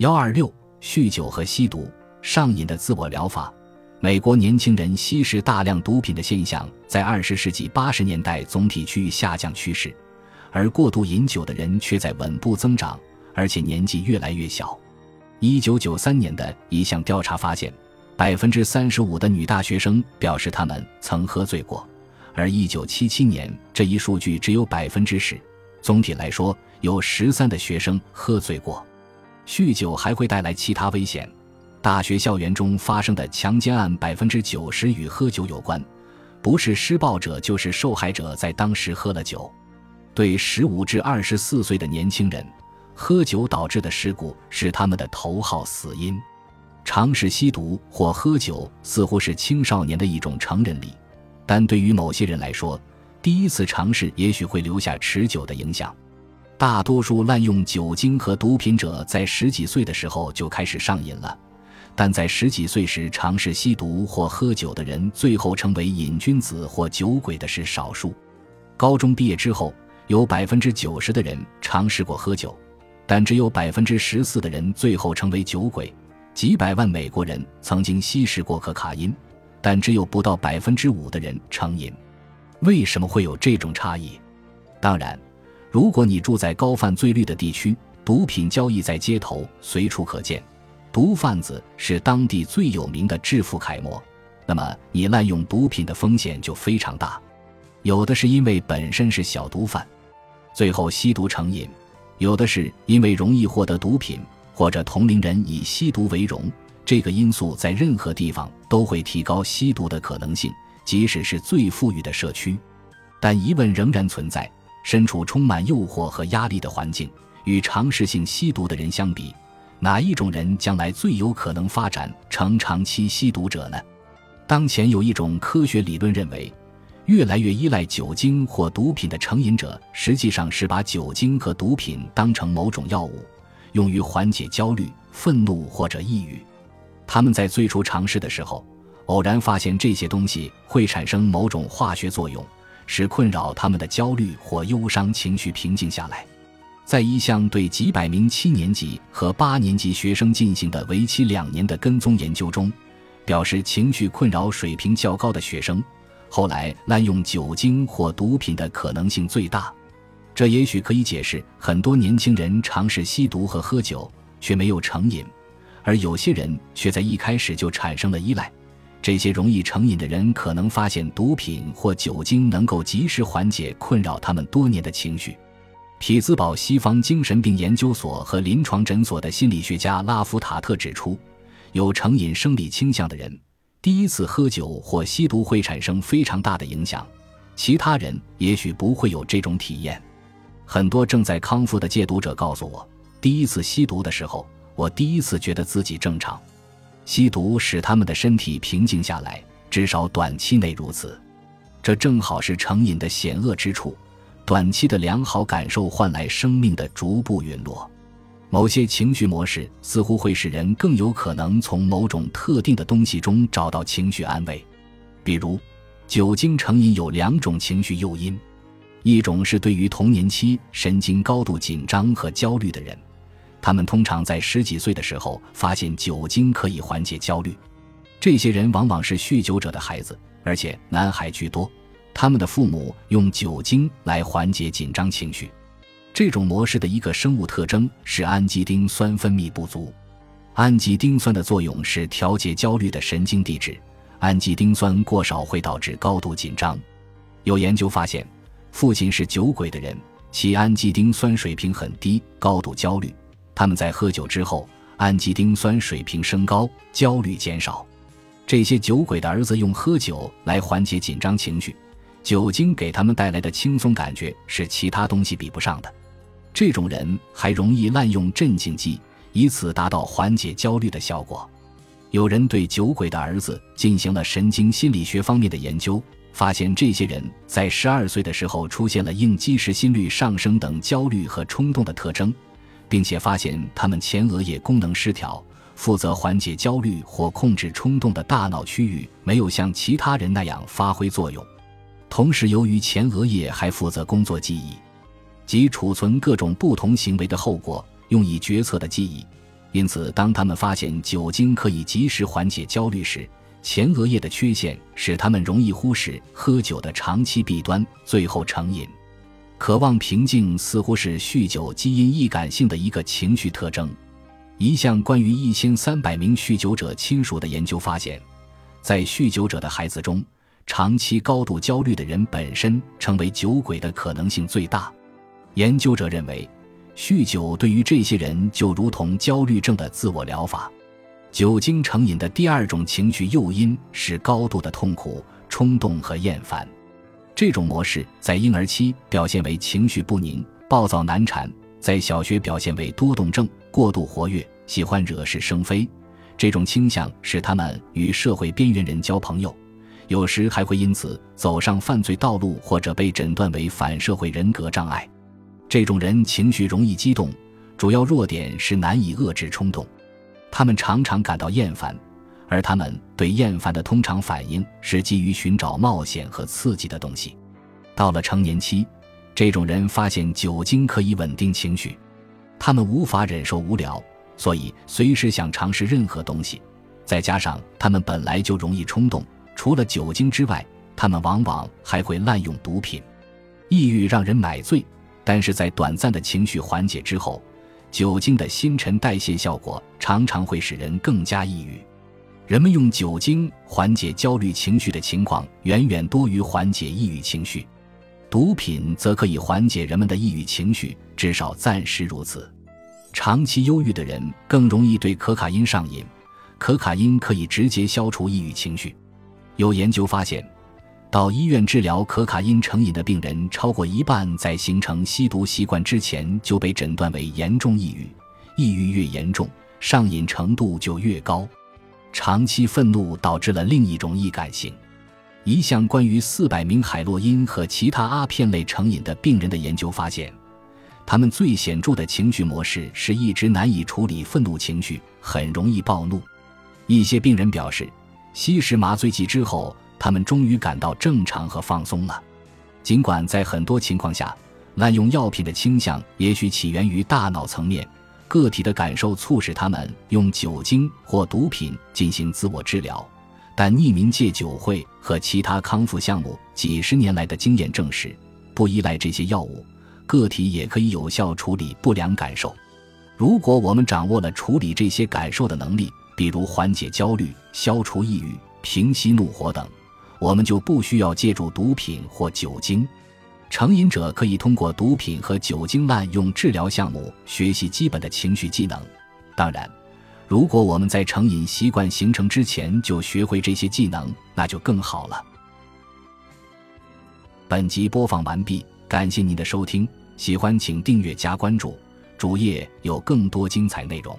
幺二六，酗酒和吸毒上瘾的自我疗法。美国年轻人吸食大量毒品的现象，在二十世纪八十年代总体趋于下降趋势，而过度饮酒的人却在稳步增长，而且年纪越来越小。一九九三年的一项调查发现，百分之三十五的女大学生表示他们曾喝醉过，而一九七七年这一数据只有百分之十。总体来说，有十三的学生喝醉过。酗酒还会带来其他危险。大学校园中发生的强奸案，百分之九十与喝酒有关，不是施暴者就是受害者在当时喝了酒。对十五至二十四岁的年轻人，喝酒导致的事故是他们的头号死因。尝试吸毒或喝酒似乎是青少年的一种成人礼，但对于某些人来说，第一次尝试也许会留下持久的影响。大多数滥用酒精和毒品者在十几岁的时候就开始上瘾了，但在十几岁时尝试吸毒或喝酒的人，最后成为瘾君子或酒鬼的是少数。高中毕业之后，有百分之九十的人尝试过喝酒，但只有百分之十四的人最后成为酒鬼。几百万美国人曾经吸食过可卡因，但只有不到百分之五的人成瘾。为什么会有这种差异？当然。如果你住在高犯罪率的地区，毒品交易在街头随处可见，毒贩子是当地最有名的致富楷模，那么你滥用毒品的风险就非常大。有的是因为本身是小毒贩，最后吸毒成瘾；有的是因为容易获得毒品，或者同龄人以吸毒为荣。这个因素在任何地方都会提高吸毒的可能性，即使是最富裕的社区。但疑问仍然存在。身处充满诱惑和压力的环境，与尝试性吸毒的人相比，哪一种人将来最有可能发展成长期吸毒者呢？当前有一种科学理论认为，越来越依赖酒精或毒品的成瘾者，实际上是把酒精和毒品当成某种药物，用于缓解焦虑、愤怒或者抑郁。他们在最初尝试的时候，偶然发现这些东西会产生某种化学作用。使困扰他们的焦虑或忧伤情绪平静下来。在一项对几百名七年级和八年级学生进行的为期两年的跟踪研究中，表示情绪困扰水平较高的学生，后来滥用酒精或毒品的可能性最大。这也许可以解释很多年轻人尝试吸毒和喝酒却没有成瘾，而有些人却在一开始就产生了依赖。这些容易成瘾的人可能发现毒品或酒精能够及时缓解困扰他们多年的情绪。匹兹堡西方精神病研究所和临床诊所的心理学家拉夫塔特指出，有成瘾生理倾向的人，第一次喝酒或吸毒会产生非常大的影响，其他人也许不会有这种体验。很多正在康复的戒毒者告诉我，第一次吸毒的时候，我第一次觉得自己正常。吸毒使他们的身体平静下来，至少短期内如此。这正好是成瘾的险恶之处。短期的良好感受换来生命的逐步陨落。某些情绪模式似乎会使人更有可能从某种特定的东西中找到情绪安慰。比如，酒精成瘾有两种情绪诱因：一种是对于童年期神经高度紧张和焦虑的人。他们通常在十几岁的时候发现酒精可以缓解焦虑，这些人往往是酗酒者的孩子，而且男孩居多。他们的父母用酒精来缓解紧张情绪。这种模式的一个生物特征是氨基丁酸分泌不足。氨基丁酸的作用是调节焦虑的神经递质，氨基丁酸过少会导致高度紧张。有研究发现，父亲是酒鬼的人，其氨基丁酸水平很低，高度焦虑。他们在喝酒之后，氨基丁酸水平升高，焦虑减少。这些酒鬼的儿子用喝酒来缓解紧张情绪，酒精给他们带来的轻松感觉是其他东西比不上的。这种人还容易滥用镇静剂，以此达到缓解焦虑的效果。有人对酒鬼的儿子进行了神经心理学方面的研究，发现这些人在十二岁的时候出现了应激时心率上升等焦虑和冲动的特征。并且发现他们前额叶功能失调，负责缓解焦虑或控制冲动的大脑区域没有像其他人那样发挥作用。同时，由于前额叶还负责工作记忆，即储存各种不同行为的后果、用以决策的记忆，因此，当他们发现酒精可以及时缓解焦虑时，前额叶的缺陷使他们容易忽视喝酒的长期弊端，最后成瘾。渴望平静似乎是酗酒基因易感性的一个情绪特征。一项关于一千三百名酗酒者亲属的研究发现，在酗酒者的孩子中，长期高度焦虑的人本身成为酒鬼的可能性最大。研究者认为。酗酒对于这些人就如同焦虑症的自我疗法。酒精成瘾的第二种情绪诱因是高度的痛苦、冲动和厌烦。这种模式在婴儿期表现为情绪不宁、暴躁难产；在小学表现为多动症、过度活跃、喜欢惹是生非。这种倾向使他们与社会边缘人交朋友，有时还会因此走上犯罪道路，或者被诊断为反社会人格障碍。这种人情绪容易激动，主要弱点是难以遏制冲动。他们常常感到厌烦，而他们对厌烦的通常反应是基于寻找冒险和刺激的东西。到了成年期，这种人发现酒精可以稳定情绪。他们无法忍受无聊，所以随时想尝试任何东西。再加上他们本来就容易冲动，除了酒精之外，他们往往还会滥用毒品。抑郁让人买醉。但是在短暂的情绪缓解之后，酒精的新陈代谢效果常常会使人更加抑郁。人们用酒精缓解焦虑情绪的情况远远多于缓解抑郁情绪。毒品则可以缓解人们的抑郁情绪，至少暂时如此。长期忧郁的人更容易对可卡因上瘾，可卡因可以直接消除抑郁情绪。有研究发现。到医院治疗可卡因成瘾的病人，超过一半在形成吸毒习惯之前就被诊断为严重抑郁。抑郁越严重，上瘾程度就越高。长期愤怒导致了另一种易感性。一项关于四百名海洛因和其他阿片类成瘾的病人的研究发现，他们最显著的情绪模式是一直难以处理愤怒情绪，很容易暴怒。一些病人表示，吸食麻醉剂之后。他们终于感到正常和放松了，尽管在很多情况下，滥用药品的倾向也许起源于大脑层面，个体的感受促使他们用酒精或毒品进行自我治疗。但匿名戒酒会和其他康复项目几十年来的经验证实，不依赖这些药物，个体也可以有效处理不良感受。如果我们掌握了处理这些感受的能力，比如缓解焦虑、消除抑郁、平息怒火等。我们就不需要借助毒品或酒精。成瘾者可以通过毒品和酒精滥用治疗项目学习基本的情绪技能。当然，如果我们在成瘾习惯形成之前就学会这些技能，那就更好了。本集播放完毕，感谢您的收听，喜欢请订阅加关注，主页有更多精彩内容。